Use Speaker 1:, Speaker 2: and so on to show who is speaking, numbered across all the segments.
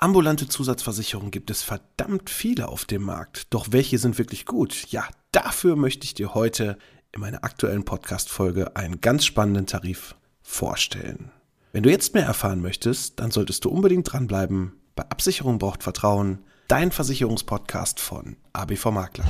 Speaker 1: Ambulante Zusatzversicherungen gibt es verdammt viele auf dem Markt. Doch welche sind wirklich gut? Ja, dafür möchte ich dir heute in meiner aktuellen Podcast-Folge einen ganz spannenden Tarif vorstellen. Wenn du jetzt mehr erfahren möchtest, dann solltest du unbedingt dranbleiben. Bei Absicherung braucht Vertrauen. Dein Versicherungspodcast von ABV Makler.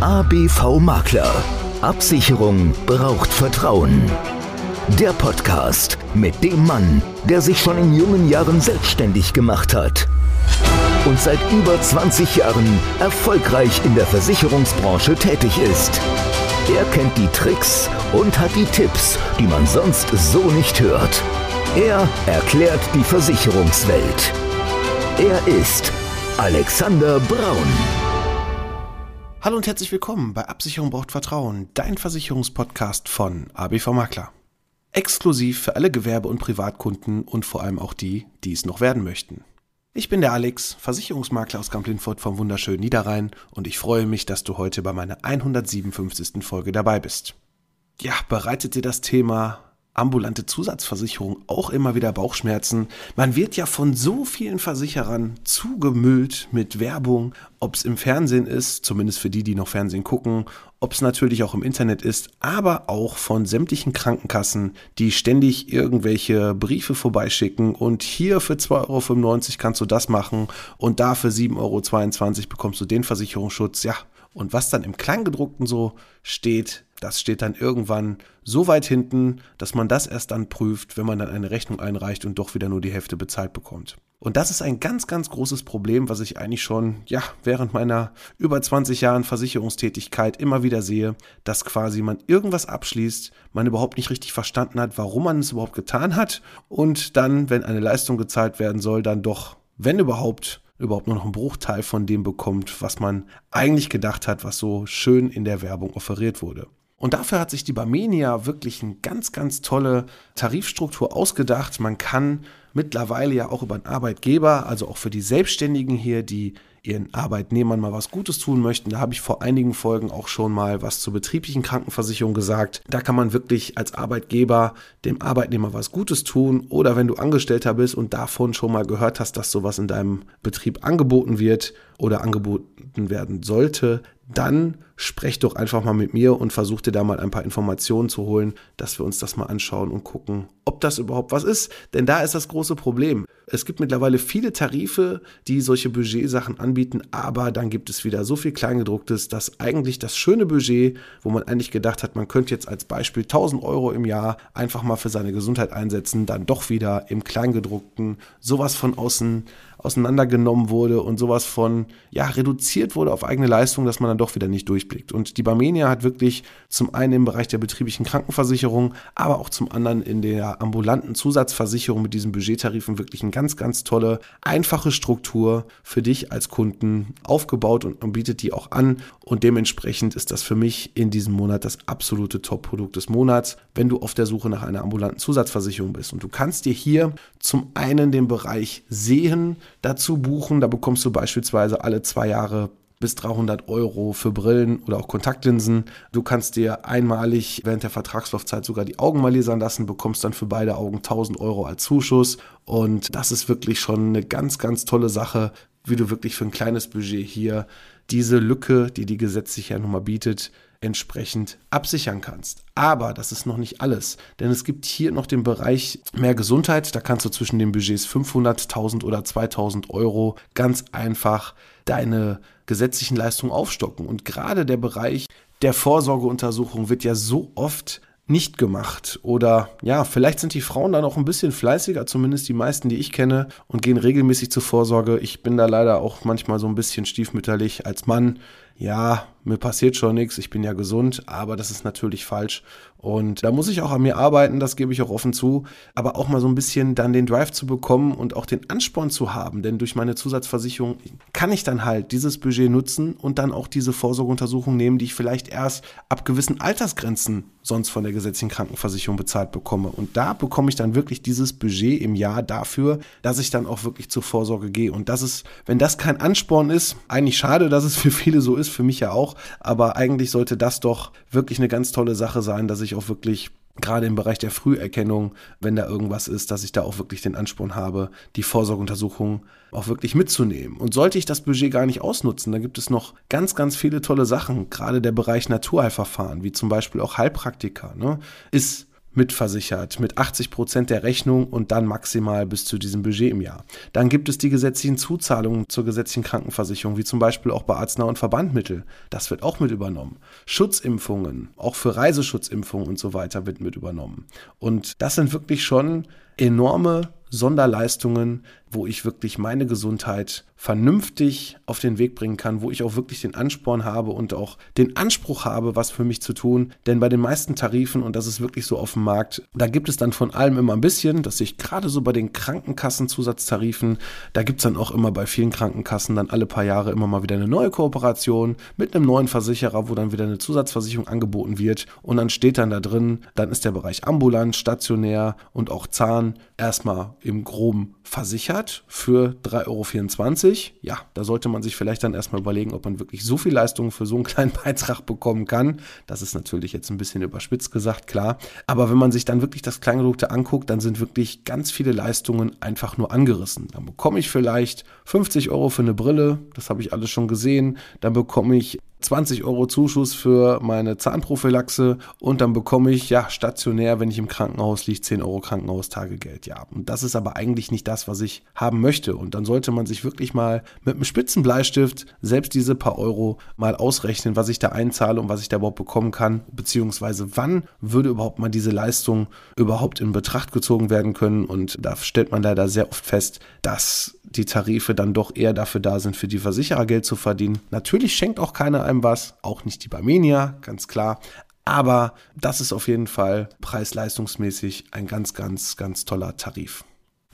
Speaker 2: ABV Makler. Absicherung braucht Vertrauen. Der Podcast mit dem Mann, der sich schon in jungen Jahren selbstständig gemacht hat und seit über 20 Jahren erfolgreich in der Versicherungsbranche tätig ist. Er kennt die Tricks und hat die Tipps, die man sonst so nicht hört. Er erklärt die Versicherungswelt. Er ist Alexander Braun.
Speaker 1: Hallo und herzlich willkommen bei Absicherung braucht Vertrauen, dein Versicherungspodcast von ABV Makler. Exklusiv für alle Gewerbe- und Privatkunden und vor allem auch die, die es noch werden möchten. Ich bin der Alex, Versicherungsmakler aus Kamp-Lindfort vom wunderschönen Niederrhein und ich freue mich, dass du heute bei meiner 157. Folge dabei bist. Ja, bereitet dir das Thema ambulante Zusatzversicherung auch immer wieder Bauchschmerzen. Man wird ja von so vielen Versicherern zugemüllt mit Werbung, ob es im Fernsehen ist, zumindest für die, die noch Fernsehen gucken, ob es natürlich auch im Internet ist, aber auch von sämtlichen Krankenkassen, die ständig irgendwelche Briefe vorbeischicken und hier für 2,95 Euro kannst du das machen und da für 7,22 Euro bekommst du den Versicherungsschutz. Ja, und was dann im Kleingedruckten so steht, das steht dann irgendwann so weit hinten, dass man das erst dann prüft, wenn man dann eine Rechnung einreicht und doch wieder nur die Hälfte bezahlt bekommt. Und das ist ein ganz, ganz großes Problem, was ich eigentlich schon, ja, während meiner über 20 Jahren Versicherungstätigkeit immer wieder sehe, dass quasi man irgendwas abschließt, man überhaupt nicht richtig verstanden hat, warum man es überhaupt getan hat und dann, wenn eine Leistung gezahlt werden soll, dann doch, wenn überhaupt, überhaupt nur noch einen Bruchteil von dem bekommt, was man eigentlich gedacht hat, was so schön in der Werbung offeriert wurde. Und dafür hat sich die Barmenia wirklich eine ganz, ganz tolle Tarifstruktur ausgedacht. Man kann mittlerweile ja auch über einen Arbeitgeber, also auch für die Selbstständigen hier, die ihren Arbeitnehmern mal was Gutes tun möchten. Da habe ich vor einigen Folgen auch schon mal was zur betrieblichen Krankenversicherung gesagt. Da kann man wirklich als Arbeitgeber dem Arbeitnehmer was Gutes tun oder wenn du Angestellter bist und davon schon mal gehört hast, dass sowas in deinem Betrieb angeboten wird oder angeboten werden sollte, dann sprech doch einfach mal mit mir und versuch dir da mal ein paar Informationen zu holen, dass wir uns das mal anschauen und gucken, ob das überhaupt was ist. Denn da ist das große Problem. Es gibt mittlerweile viele Tarife, die solche Budgetsachen anbieten, aber dann gibt es wieder so viel Kleingedrucktes, dass eigentlich das schöne Budget, wo man eigentlich gedacht hat, man könnte jetzt als Beispiel 1000 Euro im Jahr einfach mal für seine Gesundheit einsetzen, dann doch wieder im Kleingedruckten sowas von außen auseinandergenommen wurde und sowas von, ja, reduziert wurde auf eigene Leistung, dass man dann doch wieder nicht durchblickt. Und die Barmenia hat wirklich zum einen im Bereich der betrieblichen Krankenversicherung, aber auch zum anderen in der ambulanten Zusatzversicherung mit diesen Budgettarifen wirklich eine ganz, ganz tolle, einfache Struktur für dich als Kunden aufgebaut und, und bietet die auch an. Und dementsprechend ist das für mich in diesem Monat das absolute Top-Produkt des Monats, wenn du auf der Suche nach einer ambulanten Zusatzversicherung bist. Und du kannst dir hier zum einen den Bereich sehen, dazu buchen. Da bekommst du beispielsweise alle zwei Jahre bis 300 Euro für Brillen oder auch Kontaktlinsen. Du kannst dir einmalig während der Vertragslaufzeit sogar die Augen mal lasern lassen, bekommst dann für beide Augen 1000 Euro als Zuschuss. Und das ist wirklich schon eine ganz, ganz tolle Sache, wie du wirklich für ein kleines Budget hier diese Lücke, die die gesetzlich ja nochmal bietet, entsprechend absichern kannst. Aber das ist noch nicht alles, denn es gibt hier noch den Bereich mehr Gesundheit. Da kannst du zwischen den Budgets 500, 1000 oder 2000 Euro ganz einfach deine gesetzlichen Leistungen aufstocken. Und gerade der Bereich der Vorsorgeuntersuchung wird ja so oft nicht gemacht. Oder ja, vielleicht sind die Frauen dann auch ein bisschen fleißiger, zumindest die meisten, die ich kenne, und gehen regelmäßig zur Vorsorge. Ich bin da leider auch manchmal so ein bisschen stiefmütterlich als Mann. Ja, mir passiert schon nichts, ich bin ja gesund, aber das ist natürlich falsch. Und da muss ich auch an mir arbeiten, das gebe ich auch offen zu, aber auch mal so ein bisschen dann den Drive zu bekommen und auch den Ansporn zu haben, denn durch meine Zusatzversicherung kann ich dann halt dieses Budget nutzen und dann auch diese Vorsorgeuntersuchung nehmen, die ich vielleicht erst ab gewissen Altersgrenzen sonst von der gesetzlichen Krankenversicherung bezahlt bekomme. Und da bekomme ich dann wirklich dieses Budget im Jahr dafür, dass ich dann auch wirklich zur Vorsorge gehe. Und das ist, wenn das kein Ansporn ist, eigentlich schade, dass es für viele so ist, für mich ja auch, aber eigentlich sollte das doch wirklich eine ganz tolle Sache sein, dass ich auch wirklich gerade im Bereich der Früherkennung, wenn da irgendwas ist, dass ich da auch wirklich den Ansporn habe, die Vorsorgeuntersuchung auch wirklich mitzunehmen. Und sollte ich das Budget gar nicht ausnutzen, dann gibt es noch ganz, ganz viele tolle Sachen, gerade der Bereich Naturheilverfahren, wie zum Beispiel auch Heilpraktiker, ne, ist mitversichert mit 80 Prozent der Rechnung und dann maximal bis zu diesem Budget im Jahr. Dann gibt es die gesetzlichen Zuzahlungen zur gesetzlichen Krankenversicherung, wie zum Beispiel auch bei Arznei- und Verbandmittel. Das wird auch mit übernommen. Schutzimpfungen, auch für Reiseschutzimpfungen und so weiter wird mit übernommen. Und das sind wirklich schon enorme Sonderleistungen, wo ich wirklich meine Gesundheit vernünftig auf den Weg bringen kann, wo ich auch wirklich den Ansporn habe und auch den Anspruch habe, was für mich zu tun. Denn bei den meisten Tarifen, und das ist wirklich so auf dem Markt, da gibt es dann von allem immer ein bisschen, dass ich gerade so bei den Krankenkassenzusatztarifen, da gibt es dann auch immer bei vielen Krankenkassen dann alle paar Jahre immer mal wieder eine neue Kooperation mit einem neuen Versicherer, wo dann wieder eine Zusatzversicherung angeboten wird. Und dann steht dann da drin, dann ist der Bereich ambulant, stationär und auch Zahn erstmal im Groben versichert für 3,24 Euro. Ja, da sollte man sich vielleicht dann erstmal überlegen, ob man wirklich so viel Leistung für so einen kleinen Beitrag bekommen kann. Das ist natürlich jetzt ein bisschen überspitzt gesagt, klar. Aber wenn man sich dann wirklich das Kleingedruckte anguckt, dann sind wirklich ganz viele Leistungen einfach nur angerissen. Dann bekomme ich vielleicht 50 Euro für eine Brille, das habe ich alles schon gesehen. Dann bekomme ich 20 Euro Zuschuss für meine Zahnprophylaxe und dann bekomme ich ja stationär, wenn ich im Krankenhaus liege, 10 Euro Krankenhaustagegeld. Ja, und das ist aber eigentlich nicht das, was ich haben möchte. Und dann sollte man sich wirklich mal mit einem spitzen Bleistift selbst diese paar Euro mal ausrechnen, was ich da einzahle und was ich da überhaupt bekommen kann, beziehungsweise wann würde überhaupt mal diese Leistung überhaupt in Betracht gezogen werden können. Und da stellt man leider sehr oft fest, dass die Tarife dann doch eher dafür da sind, für die Versicherer Geld zu verdienen. Natürlich schenkt auch keiner einem was, auch nicht die Barmenia, ganz klar. Aber das ist auf jeden Fall preis-leistungsmäßig ein ganz, ganz, ganz toller Tarif.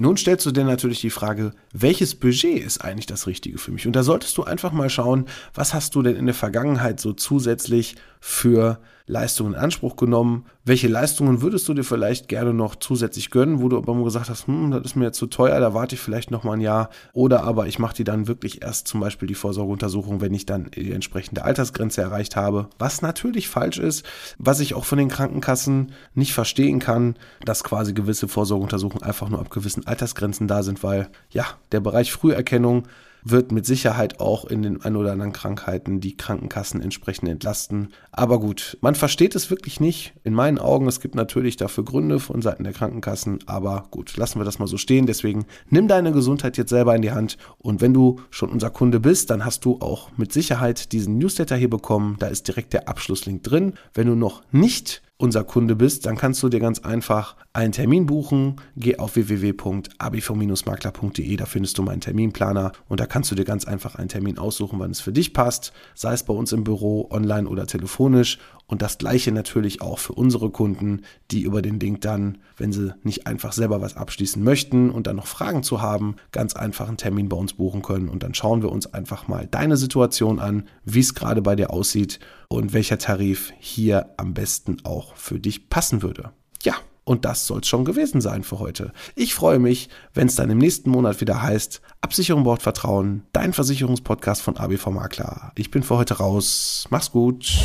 Speaker 1: Nun stellst du dir natürlich die Frage, welches Budget ist eigentlich das Richtige für mich? Und da solltest du einfach mal schauen, was hast du denn in der Vergangenheit so zusätzlich für Leistungen in Anspruch genommen? Welche Leistungen würdest du dir vielleicht gerne noch zusätzlich gönnen, wo du aber gesagt hast, hm, das ist mir zu teuer, da warte ich vielleicht noch mal ein Jahr. Oder aber ich mache die dann wirklich erst zum Beispiel die Vorsorgeuntersuchung, wenn ich dann die entsprechende Altersgrenze erreicht habe. Was natürlich falsch ist, was ich auch von den Krankenkassen nicht verstehen kann, dass quasi gewisse Vorsorgeuntersuchungen einfach nur ab gewissen Altersgrenzen da sind, weil ja, der Bereich Früherkennung wird mit Sicherheit auch in den ein oder anderen Krankheiten die Krankenkassen entsprechend entlasten. Aber gut, man versteht es wirklich nicht. In meinen Augen, es gibt natürlich dafür Gründe von Seiten der Krankenkassen, aber gut, lassen wir das mal so stehen. Deswegen nimm deine Gesundheit jetzt selber in die Hand und wenn du schon unser Kunde bist, dann hast du auch mit Sicherheit diesen Newsletter hier bekommen. Da ist direkt der Abschlusslink drin. Wenn du noch nicht unser Kunde bist, dann kannst du dir ganz einfach einen Termin buchen. Geh auf www.abv-makler.de, da findest du meinen Terminplaner und da kannst du dir ganz einfach einen Termin aussuchen, wann es für dich passt, sei es bei uns im Büro, online oder telefonisch. Und das gleiche natürlich auch für unsere Kunden, die über den Link dann, wenn sie nicht einfach selber was abschließen möchten und dann noch Fragen zu haben, ganz einfach einen Termin bei uns buchen können. Und dann schauen wir uns einfach mal deine Situation an, wie es gerade bei dir aussieht und welcher Tarif hier am besten auch für dich passen würde. Ja, und das soll es schon gewesen sein für heute. Ich freue mich, wenn es dann im nächsten Monat wieder heißt, Absicherung braucht Vertrauen, dein Versicherungspodcast von ABV Makler. Ich bin für heute raus. Mach's gut.